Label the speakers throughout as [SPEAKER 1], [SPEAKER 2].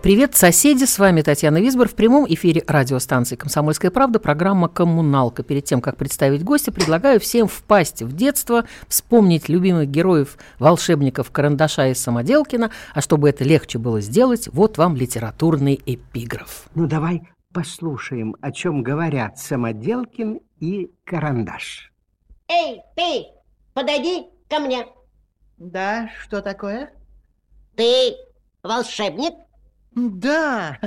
[SPEAKER 1] Привет, соседи! С вами Татьяна Висбор в прямом эфире радиостанции «Комсомольская правда» программа «Коммуналка». Перед тем, как представить гостя, предлагаю всем впасть в детство, вспомнить любимых героев, волшебников Карандаша и Самоделкина, а чтобы это легче было сделать, вот вам литературный эпиграф.
[SPEAKER 2] Ну, давай послушаем, о чем говорят Самоделкин и Карандаш.
[SPEAKER 3] Эй, ты, подойди ко мне.
[SPEAKER 4] Да, что такое?
[SPEAKER 3] Ты волшебник?
[SPEAKER 4] Да,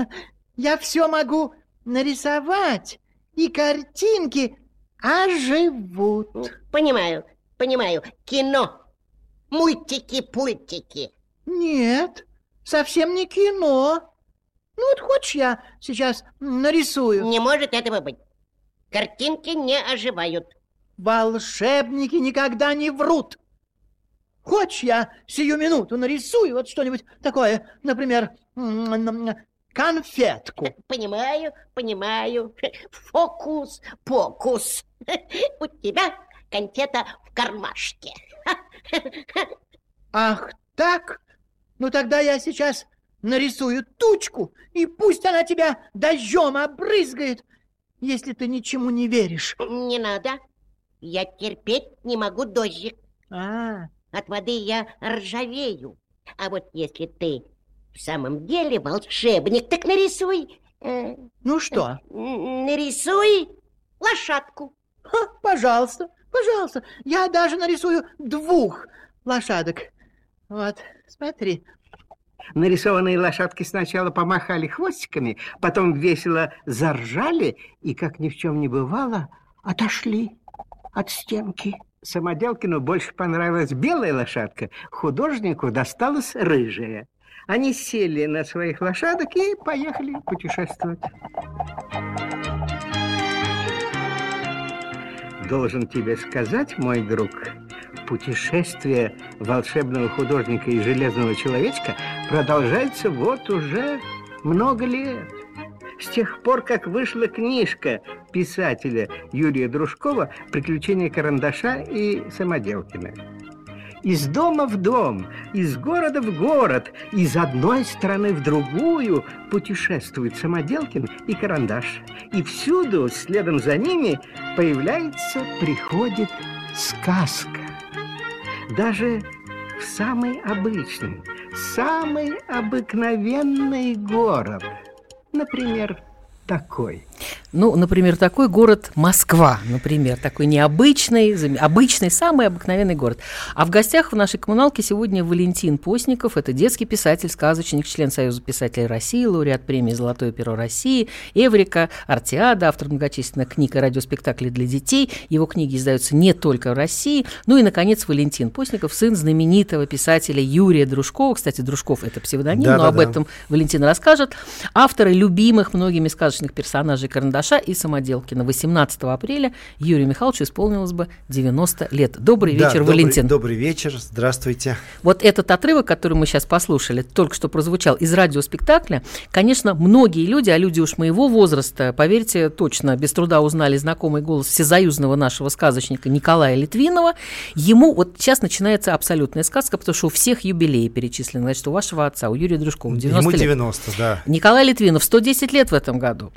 [SPEAKER 4] я все могу нарисовать, и картинки оживут.
[SPEAKER 3] Понимаю, понимаю. Кино. Мультики-пультики.
[SPEAKER 4] Нет, совсем не кино. Ну вот хочешь я сейчас нарисую?
[SPEAKER 3] Не может этого быть. Картинки не оживают.
[SPEAKER 4] Волшебники никогда не врут. Хочешь я сию минуту нарисую вот что-нибудь такое, например, конфетку?
[SPEAKER 3] Понимаю, понимаю. Фокус, покус. У тебя конфета в кармашке.
[SPEAKER 4] Ах так? Ну тогда я сейчас нарисую тучку, и пусть она тебя дождем обрызгает, если ты ничему не веришь.
[SPEAKER 3] Не надо. Я терпеть не могу дождик.
[SPEAKER 4] А,
[SPEAKER 3] От воды я ржавею. А вот если ты в самом деле волшебник, так нарисуй... э,
[SPEAKER 4] ну что?
[SPEAKER 3] нарисуй лошадку.
[SPEAKER 4] Ха, пожалуйста, пожалуйста. Я даже нарисую двух лошадок. Вот, смотри.
[SPEAKER 2] Нарисованные лошадки сначала помахали хвостиками, потом весело заржали и, как ни в чем не бывало, отошли от стенки. Самоделкину больше понравилась белая лошадка, художнику досталась рыжая. Они сели на своих лошадок и поехали путешествовать. Должен тебе сказать, мой друг, путешествие волшебного художника и железного человечка продолжается вот уже много лет. С тех пор, как вышла книжка писателя Юрия Дружкова «Приключения карандаша и Самоделкина». Из дома в дом, из города в город, из одной страны в другую путешествует Самоделкин и Карандаш. И всюду, следом за ними, появляется, приходит сказка. Даже в самый обычный, самый обыкновенный город. Например, такой.
[SPEAKER 1] Ну, например, такой город Москва, например, такой необычный, обычный, самый обыкновенный город. А в гостях в нашей коммуналке сегодня Валентин Постников, это детский писатель, сказочник, член Союза писателей России, лауреат премии «Золотое перо России», Эврика, Артиада, автор многочисленных книг и радиоспектаклей для детей. Его книги издаются не только в России. Ну и, наконец, Валентин Постников, сын знаменитого писателя Юрия Дружкова. Кстати, Дружков – это псевдоним,
[SPEAKER 5] Да,
[SPEAKER 1] но
[SPEAKER 5] да,
[SPEAKER 1] об
[SPEAKER 5] да.
[SPEAKER 1] этом Валентин расскажет. Авторы любимых многими сказочных персонажей Карандаша и Самоделкина. 18 апреля Юрию Михайловичу исполнилось бы 90 лет. Добрый
[SPEAKER 5] Да,
[SPEAKER 1] вечер,
[SPEAKER 5] добрый-
[SPEAKER 1] Валентин.
[SPEAKER 5] Добрый вечер, здравствуйте.
[SPEAKER 1] Вот этот отрывок, который мы сейчас послушали, только что прозвучал из радиоспектакля, конечно, многие люди, а люди уж моего возраста, поверьте, точно, без труда узнали знакомый голос всезаюзного нашего сказочника Николая Литвинова. Ему вот сейчас начинается абсолютная сказка, потому что у всех юбилеи перечислены. Значит, у вашего отца, у Юрия Дружкова 90
[SPEAKER 5] Ему
[SPEAKER 1] лет.
[SPEAKER 5] 90, да.
[SPEAKER 1] Николай Литвинов, 110 лет в этом году.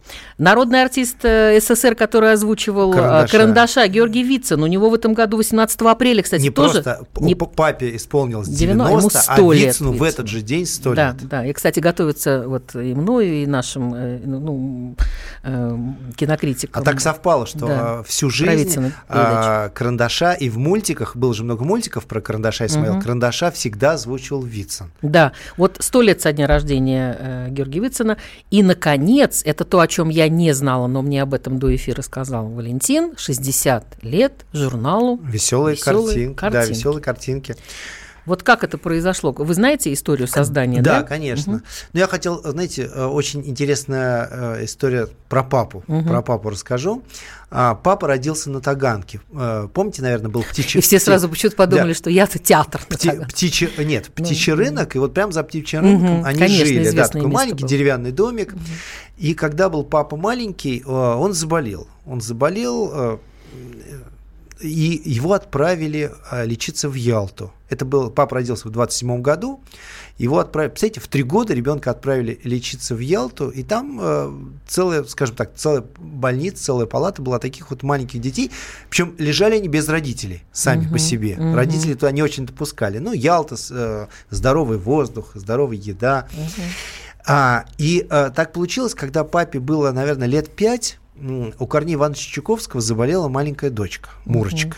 [SPEAKER 1] Народный артист э, СССР, который озвучивал э,
[SPEAKER 5] Карандаша.
[SPEAKER 1] Карандаша, Георгий Вицин. У него в этом году 18 апреля, кстати,
[SPEAKER 5] не
[SPEAKER 1] тоже...
[SPEAKER 5] просто
[SPEAKER 1] не-
[SPEAKER 5] п- папе исполнилось
[SPEAKER 1] 90,
[SPEAKER 5] 90,
[SPEAKER 1] ему
[SPEAKER 5] а
[SPEAKER 1] 100 лет
[SPEAKER 5] Вицину в
[SPEAKER 1] Вицину.
[SPEAKER 5] этот же день 100
[SPEAKER 1] да,
[SPEAKER 5] лет.
[SPEAKER 1] да. И, кстати, готовится вот и мною, и нашим э, ну, кинокритикам.
[SPEAKER 5] А так совпало, что
[SPEAKER 1] Да.
[SPEAKER 5] всю жизнь а, карандаша и в мультиках, было же много мультиков про карандаша и Исмаила,
[SPEAKER 1] Мгм.
[SPEAKER 5] карандаша всегда озвучивал Вицин.
[SPEAKER 1] Да, вот сто лет со дня рождения э, Георгия Вицина. И, наконец, это то, о чем я не знала, но мне об этом до эфира сказал Валентин, 60 лет журналу
[SPEAKER 5] Веселые,
[SPEAKER 1] «Весёлые
[SPEAKER 5] картинки, Да,
[SPEAKER 1] картинки».
[SPEAKER 5] веселые картинки.
[SPEAKER 1] Вот как это произошло? Вы знаете историю создания, да?
[SPEAKER 5] Да, конечно. Но я хотел, знаете, э, очень интересная э, история про папу. Про папу расскажу. А, Папа родился на Таганке. Э, Помните, наверное, был птичий...
[SPEAKER 1] И все сразу почему-то подумали,
[SPEAKER 5] Да.
[SPEAKER 1] что я-то театр.
[SPEAKER 5] Пти- птичий, нет, птичий
[SPEAKER 1] Ну,
[SPEAKER 5] рынок, и вот прям за птичьим рынком
[SPEAKER 1] Мгм,
[SPEAKER 5] они
[SPEAKER 1] конечно,
[SPEAKER 5] жили. Да, такой маленький
[SPEAKER 1] было.
[SPEAKER 5] деревянный домик. И когда был папа маленький, он заболел. Он заболел, и его отправили э, лечиться в Ялту. Это был, папа родился в 27 году, его отправили, представляете, в три года ребенка отправили лечиться в Ялту, и там э, целая, скажем так, целая больница, целая палата была таких вот маленьких детей, причем лежали они без родителей, сами по себе.
[SPEAKER 1] мгм.
[SPEAKER 5] Родители туда не очень допускали. Ну, Ялта, э, здоровый воздух, здоровая еда. А, и э, так получилось, когда папе было, наверное, лет пять, у Корнея Ивановича Чуковского заболела маленькая дочка, Мурочка.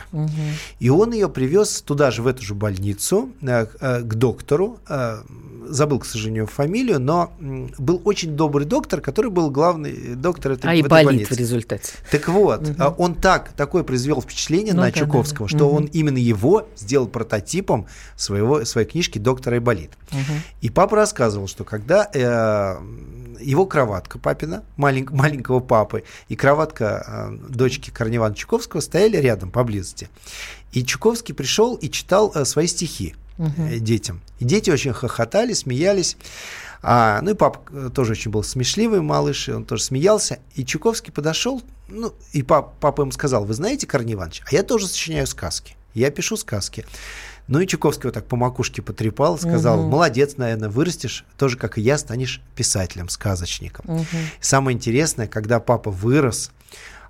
[SPEAKER 5] И он ее привез туда же, в эту же больницу, э, э, к доктору. э, Забыл, к сожалению, фамилию, но был очень добрый доктор, который был главный доктор этой,
[SPEAKER 1] А
[SPEAKER 5] в этой
[SPEAKER 1] болит
[SPEAKER 5] больнице.
[SPEAKER 1] в результате.
[SPEAKER 5] Так вот, а, он так, такое произвел впечатление
[SPEAKER 1] Ну
[SPEAKER 5] на
[SPEAKER 1] да,
[SPEAKER 5] Чуковского,
[SPEAKER 1] да.
[SPEAKER 5] что
[SPEAKER 1] Мгм.
[SPEAKER 5] он именно его сделал прототипом своего, своей книжки «Доктор Айболит». И папа рассказывал, что когда э, его кроватка папина, малень- маленького папы, и кроватка э, дочки Корнея Ивановича Чуковского стояли рядом, поблизости. И Чуковский пришел и читал э, свои стихи э, детям. И дети очень хохотали, смеялись. А, ну и папа э, тоже очень был смешливый малыш, и он тоже смеялся. И Чуковский подошел, ну, и пап- папа ему сказал, вы знаете, Корней Иванович, а я тоже сочиняю сказки. Я пишу сказки. Ну и Чуковский вот так по макушке потрепал, сказал, молодец, наверное, вырастешь, тоже как и я, станешь писателем, сказочником. Самое интересное, когда папа вырос,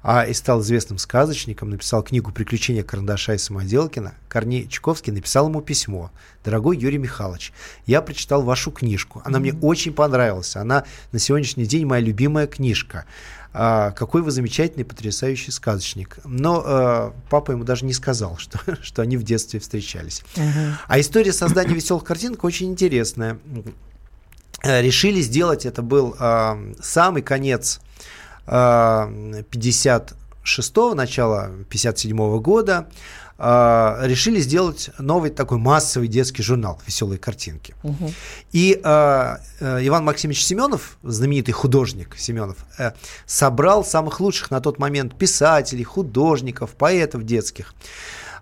[SPEAKER 5] а, и стал известным сказочником, написал книгу «Приключения карандаша и самоделкина», Корней Чуковский написал ему письмо. «Дорогой Юрий Михайлович, я прочитал вашу книжку. Она мне очень понравилась. Она на сегодняшний день моя любимая книжка. А, какой вы замечательный, потрясающий сказочник». Но э, папа ему даже не сказал, что, что они в детстве встречались. А история создания веселых картинок очень интересная. Э, Решили сделать, это был э, самый конец э, 56-го, начало 57-го года, э, решили сделать новый такой массовый детский журнал «Веселые картинки». И э, э, Иван Максимович Семенов, знаменитый художник Семенов, э, собрал самых лучших на тот момент писателей, художников, поэтов детских.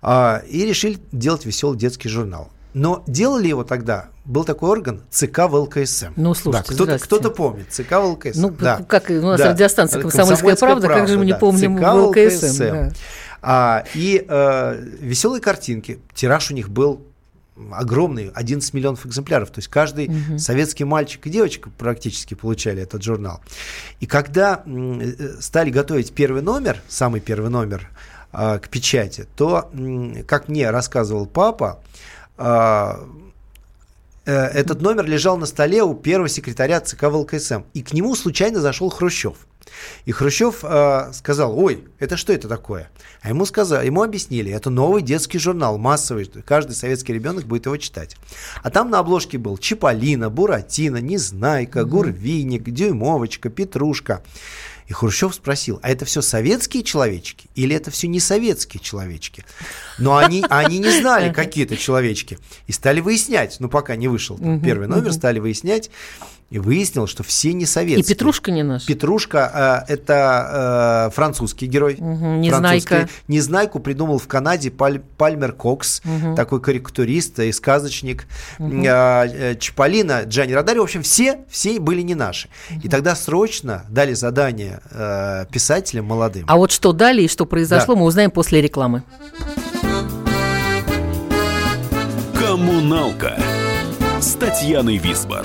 [SPEAKER 5] А, и решили делать веселый детский журнал. Но делали его тогда, был такой орган ЦК ВЛКСМ.
[SPEAKER 1] Ну, слушайте,
[SPEAKER 5] да, кто-то, кто-то помнит, ЦК ВЛКСМ.
[SPEAKER 1] Ну,
[SPEAKER 5] да.
[SPEAKER 1] как у нас
[SPEAKER 5] Да.
[SPEAKER 1] радиостанция «Комсомольская правда», как же мы не
[SPEAKER 5] да.
[SPEAKER 1] помним
[SPEAKER 5] ЦК
[SPEAKER 1] ВЛКСМ, да.
[SPEAKER 5] А, и э, веселые картинки, тираж у них был огромный, 11 миллионов экземпляров. То есть каждый советский мальчик и девочка практически получали этот журнал. И когда э, стали готовить первый номер, самый первый номер а, к печати, то, как мне рассказывал папа, а, э, этот номер лежал на столе у первого секретаря ЦК ВЛКСМ. И к нему случайно зашел Хрущев. И Хрущев э, сказал, ой, это что это такое? А ему, сказали, ему объяснили, это новый детский журнал, массовый, каждый советский ребенок будет его читать. А там на обложке был Чиполлино, Буратино, Незнайка, Гурвиник, Дюймовочка, Петрушка. И Хрущев спросил, а это все советские человечки или это все не советские человечки? Но они, они не знали, какие это человечки. И стали выяснять, ну пока не вышел первый номер, стали выяснять. И выяснилось, что все не
[SPEAKER 1] И
[SPEAKER 5] советские.
[SPEAKER 1] Петрушка не наш.
[SPEAKER 5] Петрушка э, это э, французский герой.
[SPEAKER 1] Мгм, Незнайка.
[SPEAKER 5] Французский. Незнайку придумал в Канаде Паль- Пальмер Кокс, такой карикатурист и сказочник. Э, э, Чиполлино, Джанни Родари. В общем, все, все были не наши. И тогда срочно дали задание э, писателям молодым.
[SPEAKER 1] А вот что дали и что произошло,
[SPEAKER 5] Да.
[SPEAKER 1] мы узнаем после рекламы.
[SPEAKER 6] Коммуналка с Татьяной Висбор.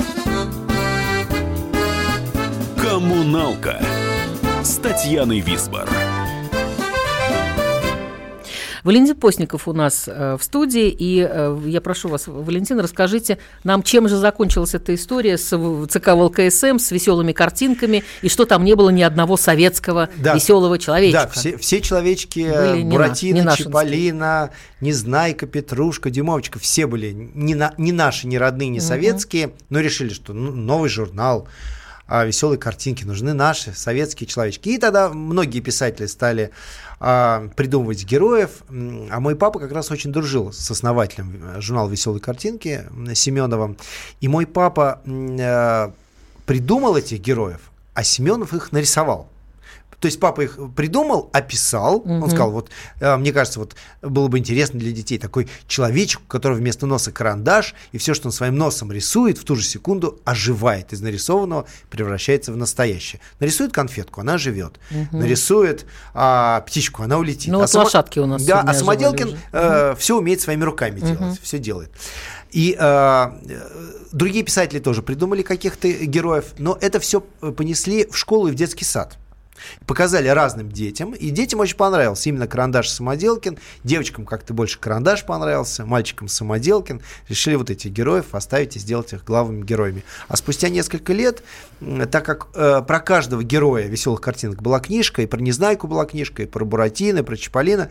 [SPEAKER 6] Коммуналка с Татьяной Висбор.
[SPEAKER 1] Валентин Постников у нас э, в студии, и э, я прошу вас, Валентин, расскажите нам, чем же закончилась эта история с ЦК ВЛКСМ, с веселыми картинками, и что там не было ни одного советского
[SPEAKER 5] Да.
[SPEAKER 1] веселого человечка.
[SPEAKER 5] Да, все, все человечки,
[SPEAKER 1] Были не
[SPEAKER 5] Буратино,
[SPEAKER 1] не нашинские.
[SPEAKER 5] Чиполлино, Незнайка, Петрушка, Дюймовочка, все были не, на- не наши, не родные, не советские, но решили, что ну, новый журнал, а, веселые картинки, нужны наши, советские человечки. И тогда многие писатели стали а, придумывать героев, а мой папа как раз очень дружил с основателем э, журнала «Веселые картинки» Семеновым. И мой папа э, придумал этих героев, а Семенов их нарисовал. То есть папа их придумал, описал. Он сказал, вот, э, мне кажется, вот было бы интересно для детей такой человечек, у которого вместо носа карандаш, и все, что он своим носом рисует, в ту же секунду оживает из нарисованного, превращается в настоящее. Нарисует конфетку, она живет. Нарисует а, птичку, она улетит.
[SPEAKER 1] Ну,
[SPEAKER 5] А
[SPEAKER 1] вот лошадки у нас
[SPEAKER 5] Да, а Самоделкин
[SPEAKER 1] оживали
[SPEAKER 5] все умеет своими руками делать, все делает. И э, э, другие писатели тоже придумали каких-то героев, но это все понесли в школу и в детский сад. Показали разным детям, и детям очень понравился именно карандаш Самоделкин. Девочкам как-то больше карандаш понравился, мальчикам Самоделкин. Решили вот этих героев оставить и сделать их главными героями. А спустя несколько лет, так как э, про каждого героя веселых картинок была книжка, и про Незнайку была книжка, и про Буратино, и про Чиполлино,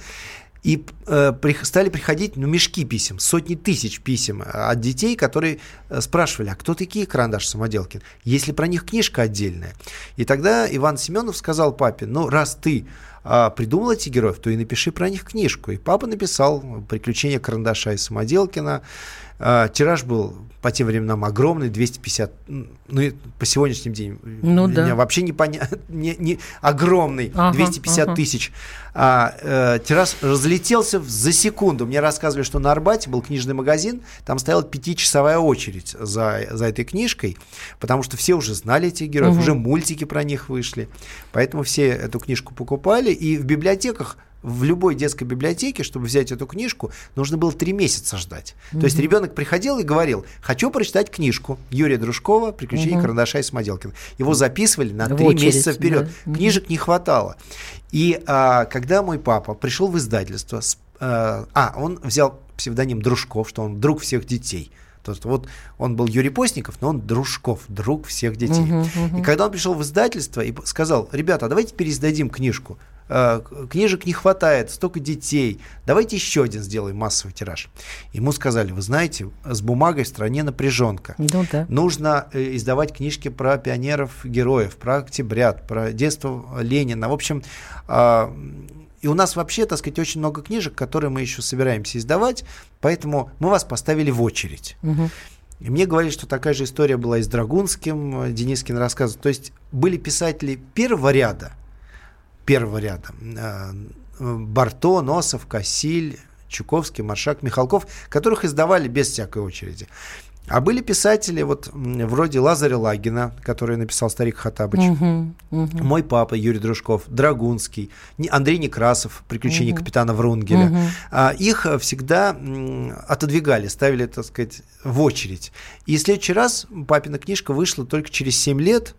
[SPEAKER 5] и э, стали приходить ну, мешки писем, сотни тысяч писем э, от детей, которые э, спрашивали, а кто такие карандаш Самоделкин? Есть ли про них книжка отдельная? И тогда Иван Семенов сказал папе, ну, раз ты а, придумал этих героев, то и напиши про них книжку. И папа написал «Приключения карандаша и Самоделкина». А, Тираж был по тем временам огромный, 250, м, ну по сегодняшним дням
[SPEAKER 1] Ну да.
[SPEAKER 5] вообще непонятно, не, не, огромный,
[SPEAKER 1] Ага,
[SPEAKER 5] 250
[SPEAKER 1] ага.
[SPEAKER 5] тысяч. А, э, тираж разлетелся за секунду. Мне рассказывали, что на Арбате был книжный магазин, там стояла пятичасовая очередь за, за этой книжкой, потому что все уже знали этих героев, уже мультики про них вышли. Поэтому все эту книжку покупали, и в библиотеках в любой детской библиотеке, чтобы взять эту книжку, нужно было три месяца ждать. То есть ребенок приходил и говорил, хочу прочитать книжку Юрия Дружкова «Приключения карандаша и Самоделкина». Его записывали на три месяца вперед.
[SPEAKER 1] да.
[SPEAKER 5] Книжек не хватало. И а, когда мой папа пришел в издательство, с- а, а, он взял псевдоним Дружков, что он друг всех детей. То есть вот он был Юрий Постников, но он Дружков, друг всех детей. И когда он пришел в издательство и сказал, ребята, а давайте переиздадим книжку. Э, Книжек не хватает, столько детей. Давайте еще один сделаем массовый тираж. Ему сказали, вы знаете, с бумагой в стране напряженка.
[SPEAKER 1] Ну да.
[SPEAKER 5] Нужно э, издавать книжки про пионеров, героев, про октябрят, про детство Ленина. В общем, а, и у нас вообще, так сказать, очень много книжек, которые мы еще собираемся издавать, поэтому мы вас поставили в очередь. И мне говорили, что такая же история была и с Драгунским, э, Денискин рассказывал. То есть были писатели первого ряда, первого ряда, э, Барто, Носов, Кассиль, Чуковский, Маршак, Михалков, которых издавали без всякой очереди. А были писатели вот вроде Лазаря Лагина, который написал «Старик Хатабыч»,
[SPEAKER 1] Мгм, мгм.
[SPEAKER 5] мой папа Юрий Дружков, Драгунский, Андрей Некрасов, «Приключения капитана Врунгеля». А, Их э, всегда отодвигали, ставили, так сказать, в очередь. И в следующий раз папина книжка вышла только через 7 лет.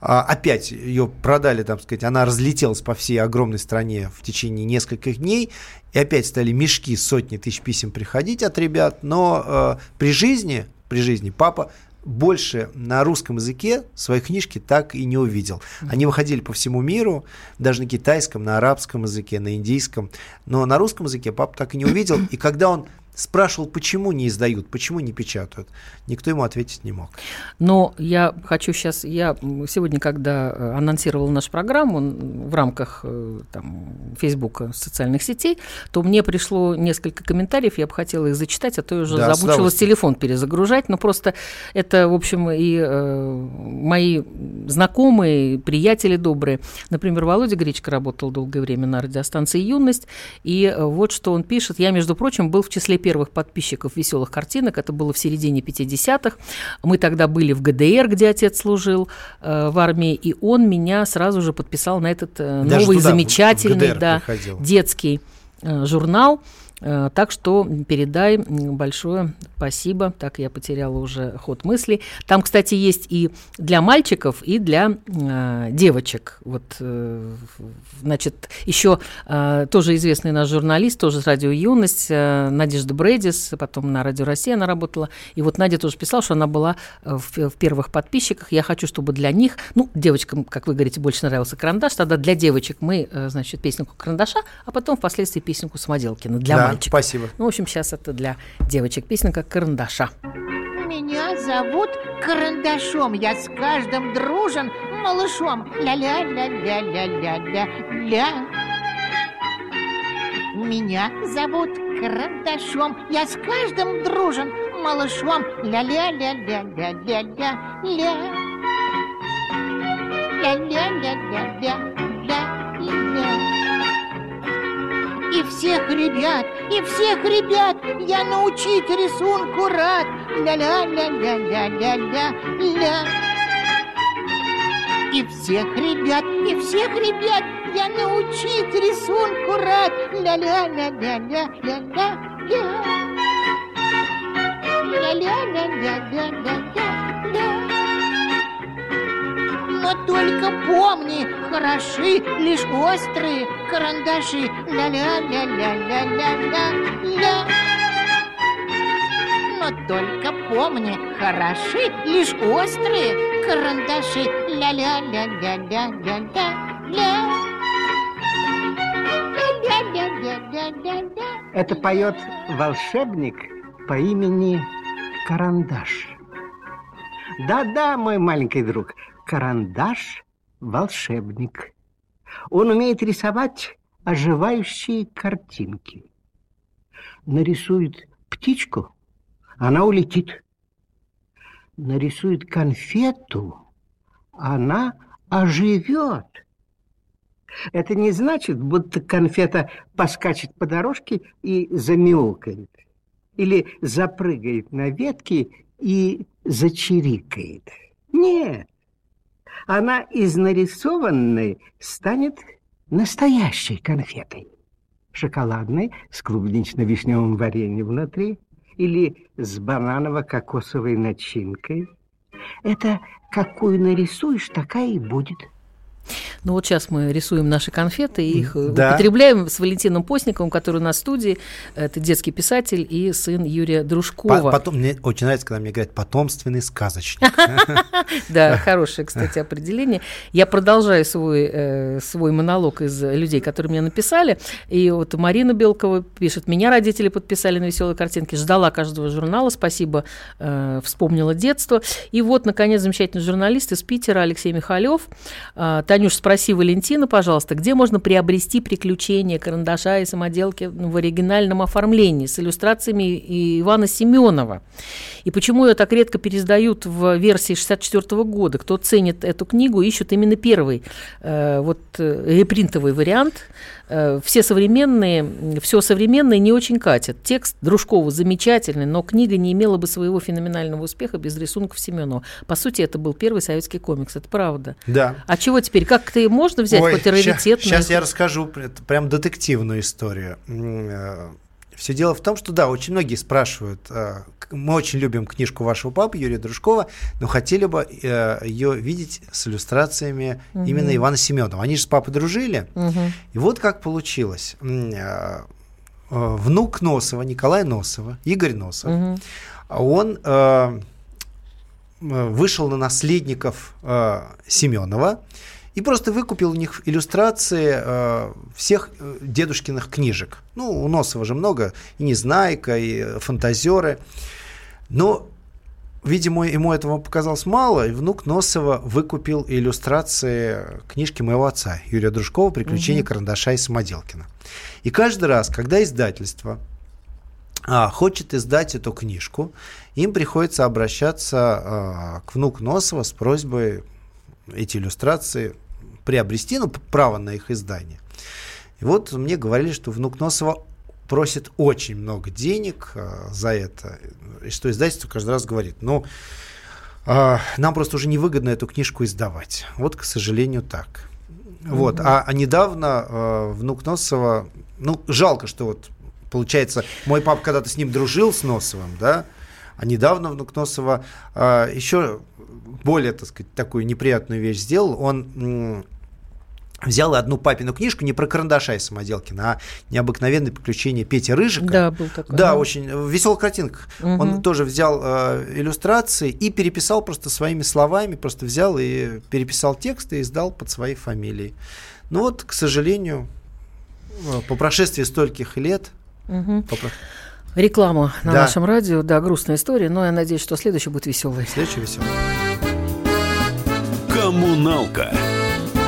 [SPEAKER 5] А, Опять ее продали, там сказать, она разлетелась по всей огромной стране в течение нескольких дней. И опять стали мешки, сотни тысяч писем приходить от ребят. Но э, при жизни, при жизни папа больше на русском языке свои книжки так и не увидел. Они выходили по всему миру, даже на китайском, на арабском языке, на индийском. Но на русском языке папа так и не увидел. И когда он спрашивал, почему не издают, почему не печатают, никто ему ответить не мог.
[SPEAKER 1] Но я хочу сейчас, я сегодня, когда э, анонсировала нашу программу в рамках э, там, Фейсбука, социальных сетей, то мне пришло несколько комментариев, я бы хотела их зачитать, а то я уже
[SPEAKER 5] Да,
[SPEAKER 1] замучилась телефон перезагружать, но просто это, в общем, и э, мои знакомые, приятели добрые. Например, Володя Гречко работал долгое время на радиостанции «Юность», и вот что он пишет. Я, между прочим, был в числе первых подписчиков «Веселых картинок», это было в середине 50-х. Мы тогда были в ГДР, где отец служил э, в армии, и он меня сразу же подписал на этот э,
[SPEAKER 5] Даже
[SPEAKER 1] новый
[SPEAKER 5] туда,
[SPEAKER 1] замечательный да,
[SPEAKER 5] приходил.
[SPEAKER 1] детский э, журнал. Э, Так что передай большое спасибо. Так, я потеряла уже ход мыслей. Там, кстати, есть и для мальчиков, и для э, девочек. Вот, э, значит, еще э, тоже известный наш журналист, тоже с радио «Юность», э, Надежда Брэдис, потом на радио «Россия» она работала. И вот Надя тоже писала, что она была э, в, в первых подписчиках. Я хочу, чтобы для них, ну, девочкам, как вы говорите, больше нравился «Карандаш», тогда для девочек мы, э, значит, песенку «Карандаша», а потом впоследствии песенку «Самоделкина» для
[SPEAKER 5] Да,
[SPEAKER 1] мальчиков.
[SPEAKER 5] спасибо.
[SPEAKER 1] Ну, в общем, сейчас это для девочек песенка «Карандаша».
[SPEAKER 4] Меня зовут Карандашом, я с каждым дружен малышом. Ля-ля-ля-ля-ля-ля-ля-ля. Меня зовут Карандашом, я с каждым дружен малышом. Ля-ля-ля-ля-ля-ля-ля-ля. Ля-ля-ля-ля-ля-ля-ля. И всех ребят, и всех ребят я научить рисунку рад. Ля-ля-ля-ля-ля-ля-ля. И всех ребят, и всех ребят я научить рисунку рад. Ля-ля-ля-ля-ля-ля-ля. Ля-ля-ля-ля-ля-ля-ля. Но только помни, хороши лишь острые карандаши. Ля-ля-ля-ля-ля-ля-ля. Но только помни, хороши лишь острые карандаши. Ля-ля-ля-ля-ля-ля-ля. Ля-ля-ля-ля-ля-ля.
[SPEAKER 2] Это поет волшебник по имени Карандаш. Да-да, мой маленький друг, Карандаш – волшебник. Он умеет рисовать оживающие картинки. Нарисует птичку, она улетит. Нарисует конфету, она оживет. Это не значит, будто конфета поскачет по дорожке и замяукает. Или запрыгает на ветке и зачирикает. Нет. Она из нарисованной станет настоящей конфетой. Шоколадной с клубнично-вишневым вареньем внутри или с бананово-кокосовой начинкой. Это какую нарисуешь, такая и будет.
[SPEAKER 1] Ну вот сейчас мы рисуем наши конфеты и их э,
[SPEAKER 5] Да.
[SPEAKER 1] употребляем с Валентином Постниковым, который у нас в студии. Это детский писатель и сын Юрия
[SPEAKER 5] По-
[SPEAKER 1] Дружкова.
[SPEAKER 5] Потом мне очень нравится, когда мне говорят потомственный сказочник.
[SPEAKER 1] Да, хорошее, кстати, определение. Я продолжаю свой, э, свой монолог из людей, которые мне написали. И вот Марина Белкова пишет, меня родители подписали на веселые картинки, ждала каждого журнала, спасибо, э, вспомнила детство. И вот, наконец, замечательный журналист из Питера Алексей Михалев. Танюш, спроси Валентина, пожалуйста, где можно приобрести приключения карандаша и самоделки в оригинальном оформлении с иллюстрациями Ивана Семенова? И почему ее так редко переиздают в версии 64 года? Кто ценит эту книгу, ищут именно первый, э, вот э, репринтовый вариант. Э, все современные, все современное не очень катят. Текст Дружкова замечательный, но книга не имела бы своего феноменального успеха без рисунков Семенова. По сути, это был первый советский комикс, это правда.
[SPEAKER 5] Да.
[SPEAKER 1] А чего теперь? Как-то и можно взять какой-то раритетный?
[SPEAKER 5] Сейчас я расскажу прям детективную историю. Все дело в том, что да, очень многие спрашивают. э, к- Мы очень любим книжку вашего папы Юрия Дружкова, но хотели бы ее видеть с иллюстрациями именно Ивана Семенова. Они же с папой дружили.
[SPEAKER 1] Мгм.
[SPEAKER 5] И вот как получилось. М, э, э, Внук Носова, Николай Носова, Игорь Носов,
[SPEAKER 1] Мгм.
[SPEAKER 5] он э, э, вышел на наследников э, Семенова и просто выкупил у них иллюстрации э, всех э, дедушкиных книжек. Ну, у Носова же много, и Незнайка, и фантазеры. Но, видимо, ему этого показалось мало, и внук Носова выкупил иллюстрации книжки моего отца, Юрия Дружкова «Приключения карандаша и самоделкина». И каждый раз, когда издательство а, хочет издать эту книжку, им приходится обращаться а, к внуку Носова с просьбой эти иллюстрации приобрести, ну, право на их издание. И вот мне говорили, что внук Носова просит очень много денег а, за это, и что издательство каждый раз говорит, ну, а, нам просто уже невыгодно эту книжку издавать. Вот, к сожалению, так. Вот. А, а недавно а, внук Носова, ну, жалко, что вот получается, мой папа когда-то с ним дружил, с Носовым, да, а недавно внук Носова а, еще более, так сказать, такую неприятную вещь сделал. Он взял одну папину книжку не про карандаша из самоделкина, а необыкновенные приключения Пети Рыжика.
[SPEAKER 1] Да, был такой.
[SPEAKER 5] Да, очень в веселых картинках.
[SPEAKER 1] Мгм.
[SPEAKER 5] Он тоже взял э, иллюстрации и переписал просто своими словами, просто взял и переписал текст и издал под своей фамилией. Ну вот, к сожалению, э, по прошествии стольких лет,
[SPEAKER 1] Мгм.
[SPEAKER 5] по про-
[SPEAKER 1] Реклама на
[SPEAKER 5] Да.
[SPEAKER 1] нашем радио, да, грустная история, но я надеюсь, что следующая будет веселой.
[SPEAKER 5] следующий веселый.
[SPEAKER 6] Коммуналка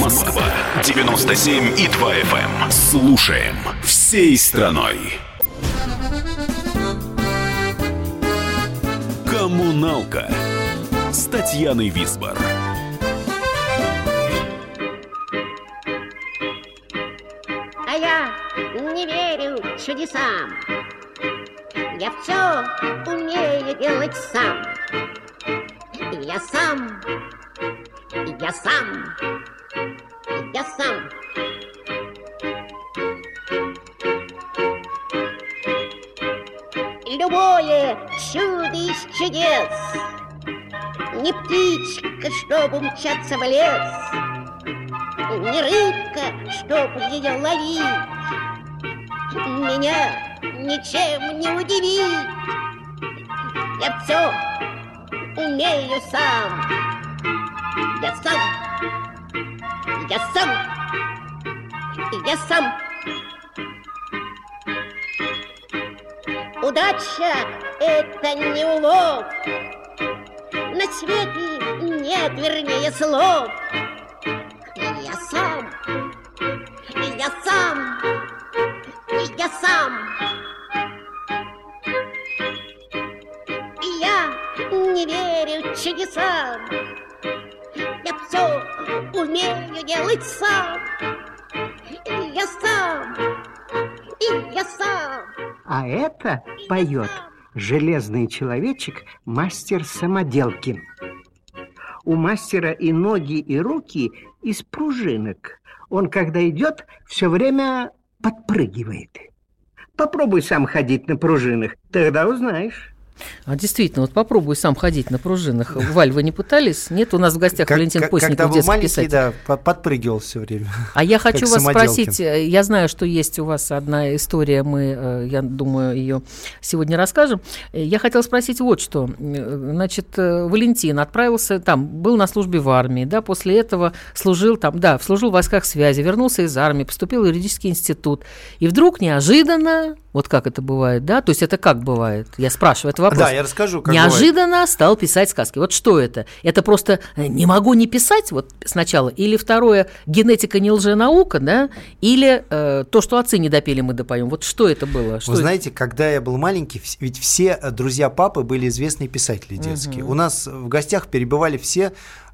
[SPEAKER 6] Москва 97 и 2 FM. Слушаем всей страной. Коммуналка с Татьяной Висбор.
[SPEAKER 3] А я не верю чудесам. Я все умею делать сам. Я сам. Я сам. Я сам. Любое чудо из чудес. Не птичка, чтобы умчаться в лес. Не рыбка, чтоб ее ловить. Меня ничем не удивить. Я все умею сам. Я сам. Я сам. Я сам. Удача — это не улов. На свете нет вернее слов. Я сам. Я сам. Я сам. Я не верю чудесам. Все умею делать сам. Я сам. И я сам.
[SPEAKER 2] А это поет железный человечек, мастер самоделки. У мастера и ноги, и руки из пружинок. Он, когда идет, все время подпрыгивает. Попробуй сам ходить на пружинах, тогда узнаешь.
[SPEAKER 1] А действительно, вот попробуй сам ходить на пружинах. Валь, вы не пытались? Нет, у нас в гостях
[SPEAKER 5] Как-
[SPEAKER 1] Валентин
[SPEAKER 5] как-
[SPEAKER 1] Постников,
[SPEAKER 5] Когда был маленький,
[SPEAKER 1] писатель.
[SPEAKER 5] да, по- подпрыгивал все время.
[SPEAKER 1] А я хочу вас спросить, э, я знаю, что есть у вас одна история, мы, э, я думаю, ее сегодня расскажем. Э, Я хотела спросить вот что. Значит, Валентин отправился там, был на службе в армии, да, после этого служил там, да, служил в войсках связи, вернулся из армии, поступил в юридический институт. И вдруг неожиданно, вот как это бывает, да, то есть это как бывает? Я спрашиваю, это вопрос.
[SPEAKER 5] Да, я расскажу, как
[SPEAKER 1] Неожиданно стал писать сказки. Вот что это? Это просто э, не могу не писать вот сначала, или второе генетика не лженаука, да, или э, то, что отцы не допели, мы допоем. Вот что это было? Что
[SPEAKER 5] Вы
[SPEAKER 1] это?
[SPEAKER 5] знаете, когда я был маленький, ведь все э, друзья папы были известные писатели детские. У нас в гостях перебывали все,